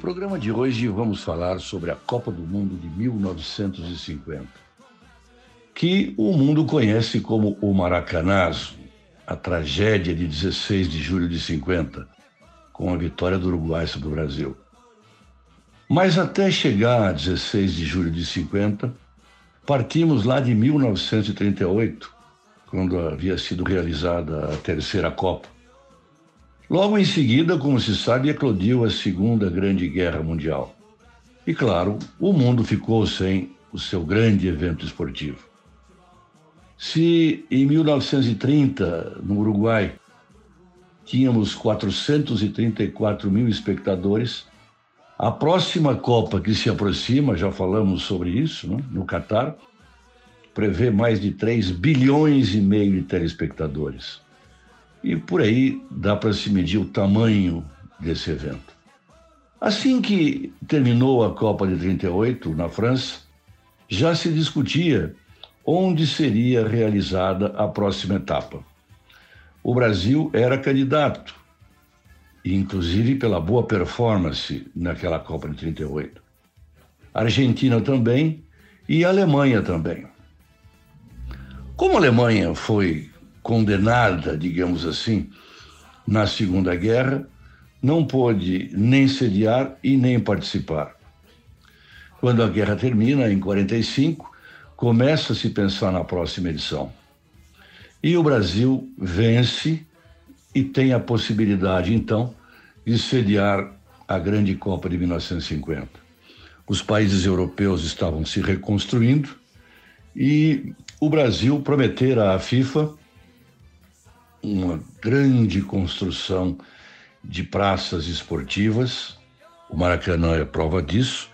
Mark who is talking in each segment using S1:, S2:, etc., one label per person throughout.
S1: Programa de hoje vamos falar sobre a Copa do Mundo de 1950, que o mundo conhece como o Maracanazo, a tragédia de 16 de julho de 50, com a vitória do Uruguai sobre o Brasil. Mas até chegar a 16 de julho de 50, partimos lá de 1938, quando havia sido realizada a terceira Copa. Logo em seguida, como se sabe, eclodiu a Segunda Grande Guerra Mundial. E claro, o mundo ficou sem o seu grande evento esportivo. Se em 1930, no Uruguai, tínhamos 434 mil espectadores, a próxima Copa que se aproxima, já falamos sobre isso, né, no Catar, prevê mais de 3 bilhões e meio de telespectadores. E por aí dá para se medir o tamanho desse evento. Assim que terminou a Copa de 38 na França, já se discutia onde seria realizada a próxima etapa. O Brasil era candidato, inclusive pela boa performance naquela Copa de 38. A Argentina também e a Alemanha também. Como a Alemanha foi condenada, digamos assim, na Segunda Guerra, não pôde nem sediar e nem participar. Quando a guerra termina, em 45, começa a se pensar na próxima edição. E o Brasil vence e tem a possibilidade, então, de sediar a grande Copa de 1950. Os países europeus estavam se reconstruindo e o Brasil prometera à FIFA uma grande construção de praças esportivas. O Maracanã é prova disso.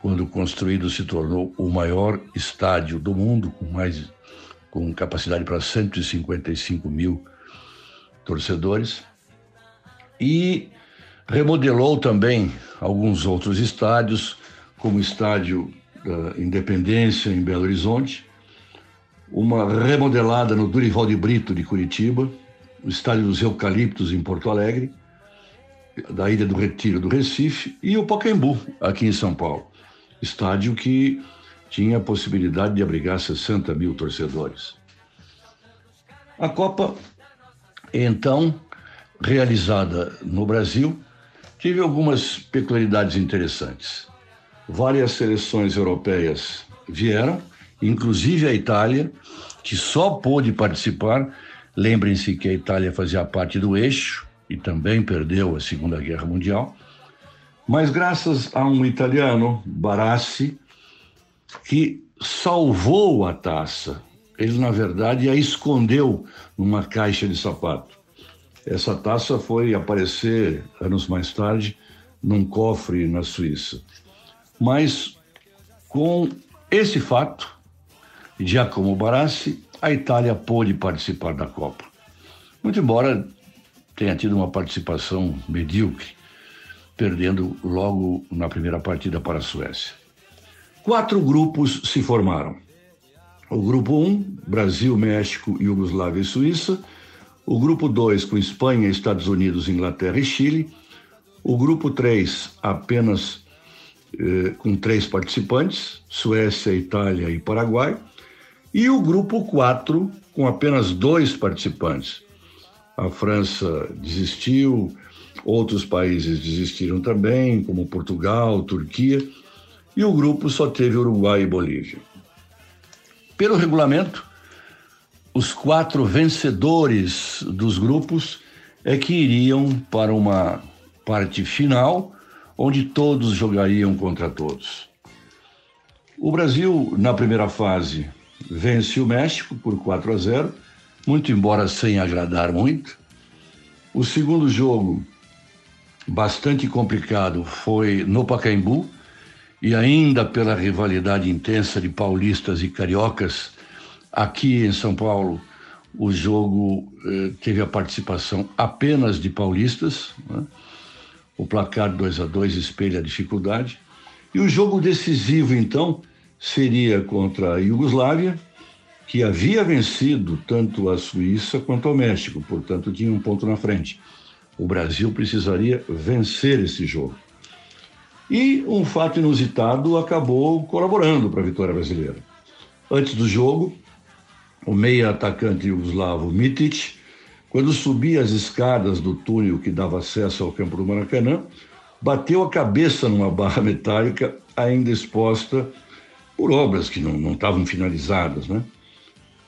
S1: Quando construído, se tornou o maior estádio do mundo, com mais com capacidade para 155 mil torcedores. E remodelou também alguns outros estádios, como o Estádio da Independência em Belo Horizonte, uma remodelada no Durival de Brito de Curitiba, o Estádio dos Eucaliptos em Porto Alegre, da Ilha do Retiro do Recife e o Pacaembu aqui em São Paulo, estádio que tinha a possibilidade de abrigar 60 mil torcedores. A Copa, então, realizada no Brasil, teve algumas peculiaridades interessantes. Várias seleções europeias vieram, inclusive a Itália, que só pôde participar. Lembrem-se que a Itália fazia parte do eixo e também perdeu a Segunda Guerra Mundial. Mas graças a um italiano, Barassi, que salvou a taça. Ele, na verdade, a escondeu numa caixa de sapato. Essa taça foi aparecer anos mais tarde num cofre na Suíça. Mas com esse fato, Giacomo Barassi, a Itália pôde participar da Copa. Muito embora tenha tido uma participação medíocre, perdendo logo na primeira partida para a Suécia. Quatro grupos se formaram. O grupo 1, Brasil, México, Iugoslávia e Suíça. O grupo 2, com Espanha, Estados Unidos, Inglaterra e Chile. O grupo 3, apenas eh, com três participantes, Suécia, Itália e Paraguai e o grupo 4, com apenas dois participantes. A França desistiu, outros países desistiram também, como Portugal, Turquia, e o grupo só teve Uruguai e Bolívia. Pelo regulamento, os quatro vencedores dos grupos é que iriam para uma parte final, onde todos jogariam contra todos. O Brasil, na primeira fase, vence o México por 4 a 0, muito embora sem agradar muito. O segundo jogo, bastante complicado, foi no Pacaembu, e ainda pela rivalidade intensa de paulistas e cariocas, aqui em São Paulo, o jogo eh, teve a participação apenas de paulistas. Né? O placar 2 a 2 espelha a dificuldade. E o jogo decisivo, então, seria contra a Iugoslávia, que havia vencido tanto a Suíça quanto o México, portanto tinha um ponto na frente. O Brasil precisaria vencer esse jogo. E um fato inusitado acabou colaborando para a vitória brasileira. Antes do jogo, o meia atacante yugoslavo Mitic, quando subia as escadas do túnel que dava acesso ao campo do Maracanã, bateu a cabeça numa barra metálica ainda exposta por obras que não, estavam finalizadas, né?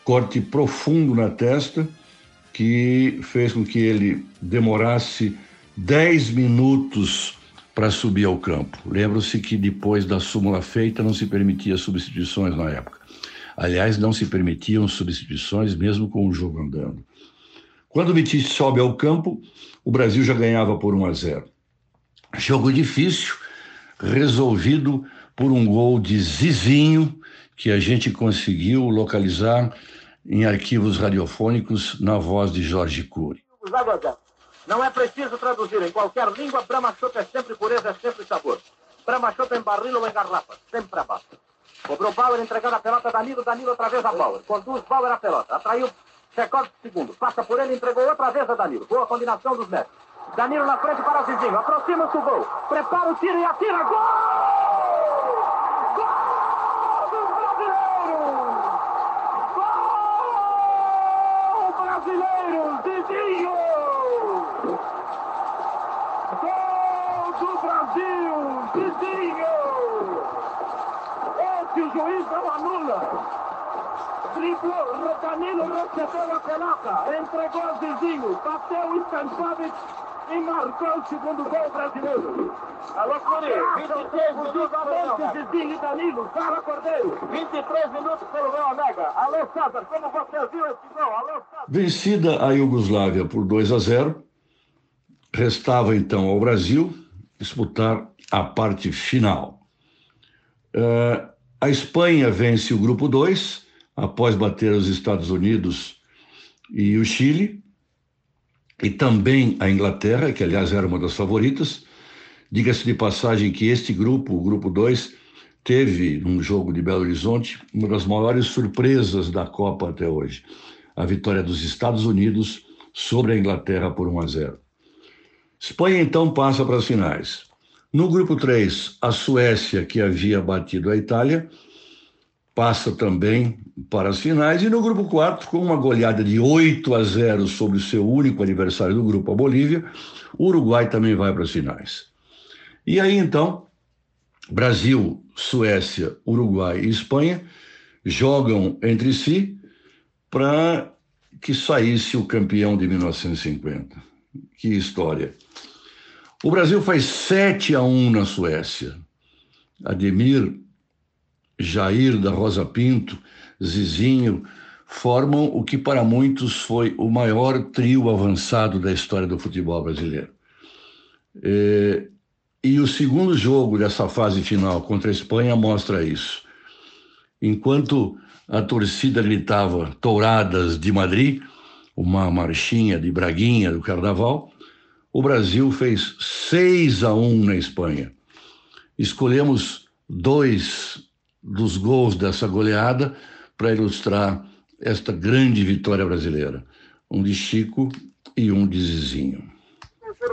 S1: Corte profundo na testa que fez com que ele demorasse 10 minutos para subir ao campo. Lembram-se que depois da súmula feita não se permitia substituições na época. Aliás, não se permitiam substituições mesmo com o jogo andando. Quando o Vitinho sobe ao campo, o Brasil já ganhava por 1 a 0. Jogo difícil, resolvido por um gol de Zizinho, que a gente conseguiu localizar em arquivos radiofônicos na voz de Jorge Cury.
S2: Não é preciso traduzir. Em qualquer língua, Brahma é sempre pureza, é sempre sabor. Brahma em barril ou em garrafa, sempre abaixo. Cobrou Bauer, entregando a pelota a Danilo, Danilo outra vez a Bauer. Conduz Bauer a pelota. Atraiu Chekov segundo. Passa por ele, entregou outra vez a Danilo. Boa combinação dos mestres. Danilo na frente para Zizinho. Aproxima-se o gol. Prepara o tiro e atira. Gol! Driblou, Danilo recebeu a pelota, entregou a Zizinho, bateu Stankovic e marcou o segundo gol brasileiro. Alô, Curi, 23 minutos Zizinho e Danilo, Sara Cordeiro, 23 minutos pelo gol Omega. Alô, César, como você viu esse gol? Alô, César.
S1: Vencida a Iugoslávia por 2 a 0, restava então ao Brasil disputar a parte final. Uh, a Espanha vence o grupo 2 após bater os Estados Unidos e o Chile, e também a Inglaterra, que aliás era uma das favoritas. Diga-se de passagem que este grupo, o grupo 2, teve, num jogo de Belo Horizonte, uma das maiores surpresas da Copa até hoje: a vitória dos Estados Unidos sobre a Inglaterra por 1 a 0. Espanha então passa para as finais. No grupo 3, a Suécia, que havia batido a Itália, passa também para as finais. E no grupo 4, com uma goleada de 8 a 0 sobre o seu único adversário do grupo, a Bolívia, o Uruguai também vai para as finais. E aí então, Brasil, Suécia, Uruguai e Espanha jogam entre si para que saísse o campeão de 1950. Que história. O Brasil faz 7 a 1 na Suécia. Ademir Jair da Rosa Pinto, Zizinho, formam o que para muitos foi o maior trio avançado da história do futebol brasileiro. É, e o segundo jogo dessa fase final contra a Espanha mostra isso. Enquanto a torcida gritava Touradas de Madrid, uma marchinha de Braguinha do Carnaval, o Brasil fez 6 a 1 na Espanha. Escolhemos dois dos gols dessa goleada para ilustrar esta grande vitória brasileira. Um de Chico e um de Zizinho.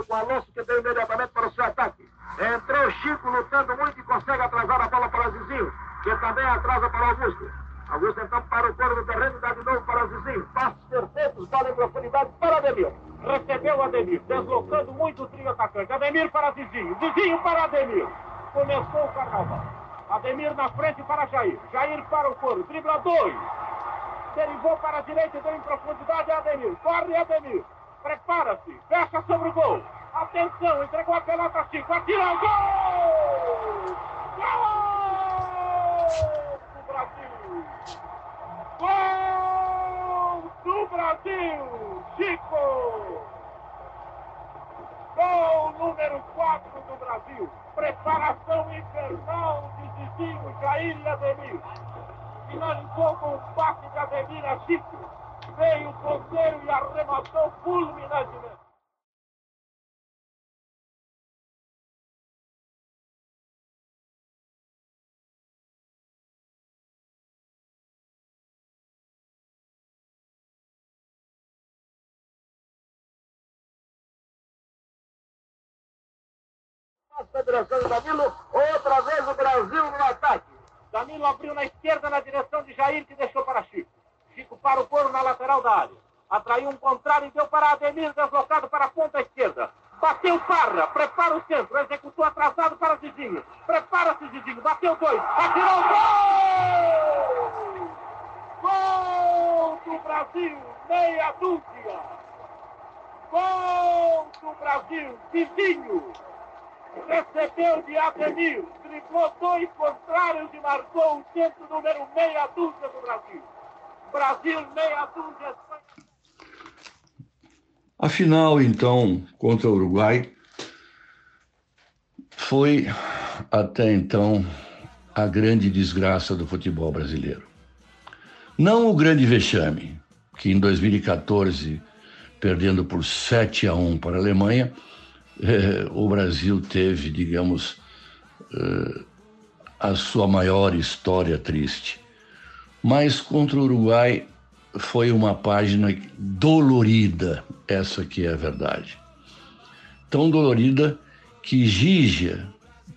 S2: Com Alonso que deu imediatamente para o seu ataque. Entrou Chico lutando muito e consegue atrasar a bola para Zizinho, que também atrasa para Augusto então para o coro do terreno, dá de novo para Zizinho. Passos perfeitos, bola em profundidade para Ademir. Recebeu Ademir, deslocando muito o trio atacante. Ademir para Zizinho, Zizinho para Ademir. Começou o carnaval. Ademir na frente para Jair. Jair para o coro. Dribla dois. Derivou para a direita e deu em profundidade Ademir. Corre Ademir. Prepara-se. Fecha sobre o gol. Atenção. Entregou a pelota a Chico. Atira o gol! Gol do Brasil! Gol do Brasil! Chico! Gol número 4 do Brasil. Preparação infernal de Zizinho, Jair e Ademir. Finalizou com o passe de Ademir a Chico. Veio o ponteiro e arrematou fulminantemente. Do Danilo, outra vez o Brasil no ataque. Danilo abriu na esquerda na direção de Jair, que deixou para Chico. Chico para o Coro na lateral da área. Atraiu um contrário e deu para Ademir, deslocado para a ponta esquerda. Bateu Parra, prepara o centro, executou atrasado para Zizinho. Prepara-se Zizinho, bateu dois, atirou gol! Gol do Brasil, meia dúzia! Gol do Brasil, Zizinho! Recebeu de Ademir, driblou dois contrários e marcou o centro número meia dúzia do Brasil. Brasil, meia dúzia.
S1: A final, então, contra o Uruguai foi até então a grande desgraça do futebol brasileiro. Não o grande vexame, que em 2014, perdendo por 7 a 1 para a Alemanha, eh, o Brasil teve, digamos, eh, a sua maior história triste. Mas contra o Uruguai foi uma página dolorida, essa que é a verdade. Tão dolorida que Gigia,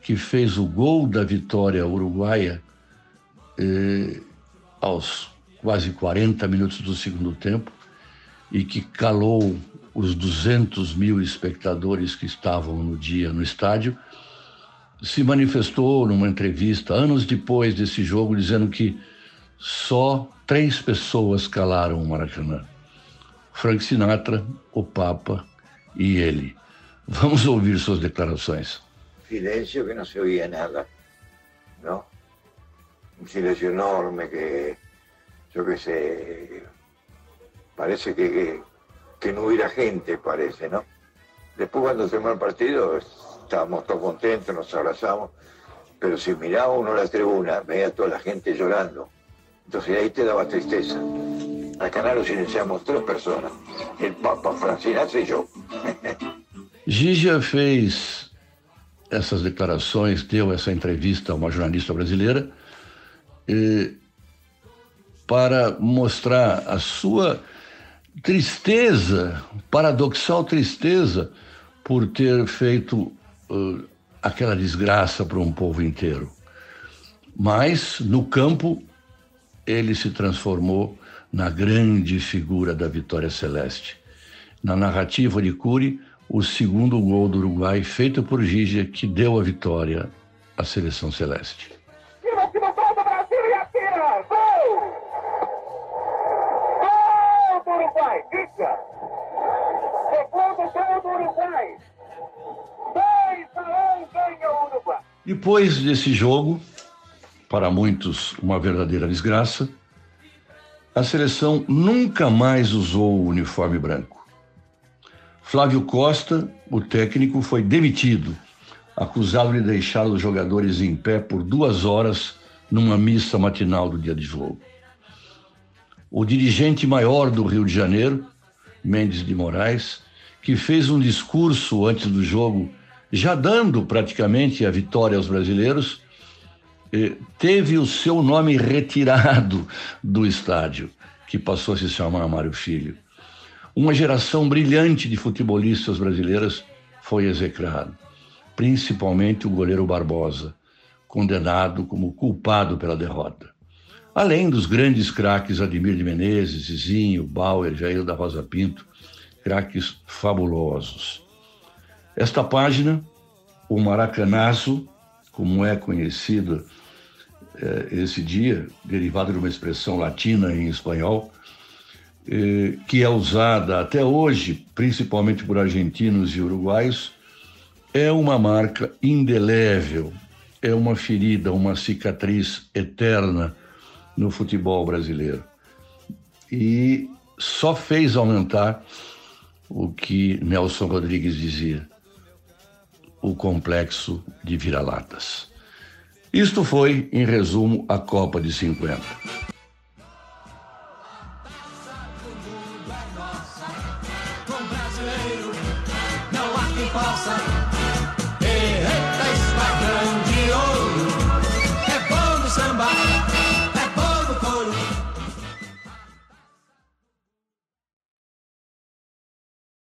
S1: que fez o gol da vitória uruguaia eh, aos quase 40 minutos do segundo tempo e que calou os 200 mil espectadores que estavam no dia no estádio, se manifestou numa entrevista anos depois desse jogo dizendo que só três pessoas calaram o Maracanã: Frank Sinatra, o Papa e ele. Vamos ouvir suas declarações.
S3: Silêncio que não se oía nada, não? Um silêncio enorme que, eu que sei, parece que, que, não hubiera gente, parece, não? Depois, quando terminou o partido, estábamos todos contentos, nos abrazamos, pero si miraba uno la tribuna, veía toda la gente llorando. Entonces ahí te daba tristeza. Acá lo silenciamos tres personas, el Papa, Francinaz y yo.
S1: Gigia fez essas declarações, deu essa entrevista a uma jornalista brasileira eh, para mostrar a sua tristeza, paradoxal tristeza, por ter feito uh, aquela desgraça para um povo inteiro. Mas, no campo, ele se transformou na grande figura da vitória celeste. Na narrativa de Cury, o segundo gol do Uruguai, feito por Gigia, que deu a vitória à seleção celeste. Depois desse jogo, para muitos uma verdadeira desgraça, a seleção nunca mais usou o uniforme branco. Flávio Costa, o técnico, foi demitido, acusado de deixar os jogadores em pé por duas horas numa missa matinal do dia de jogo. O dirigente maior do Rio de Janeiro, Mendes de Moraes, que fez um discurso antes do jogo, já dando praticamente a vitória aos brasileiros, teve o seu nome retirado do estádio, que passou a se chamar Mário Filho. Uma geração brilhante de futebolistas brasileiras foi execrada, principalmente o goleiro Barbosa, condenado como culpado pela derrota. Além dos grandes craques Ademir de Menezes, Zizinho, Bauer, Jair da Rosa Pinto, craques fabulosos. Esta página, o Maracanazo, como é conhecido eh, esse dia, derivado de uma expressão latina em espanhol, eh, que é usada até hoje, principalmente por argentinos e uruguaios, é uma marca indelével, é uma ferida, uma cicatriz eterna no futebol brasileiro. E só fez aumentar o que Nelson Rodrigues dizia: o complexo de vira-latas. Isto foi, em resumo, a Copa de 50.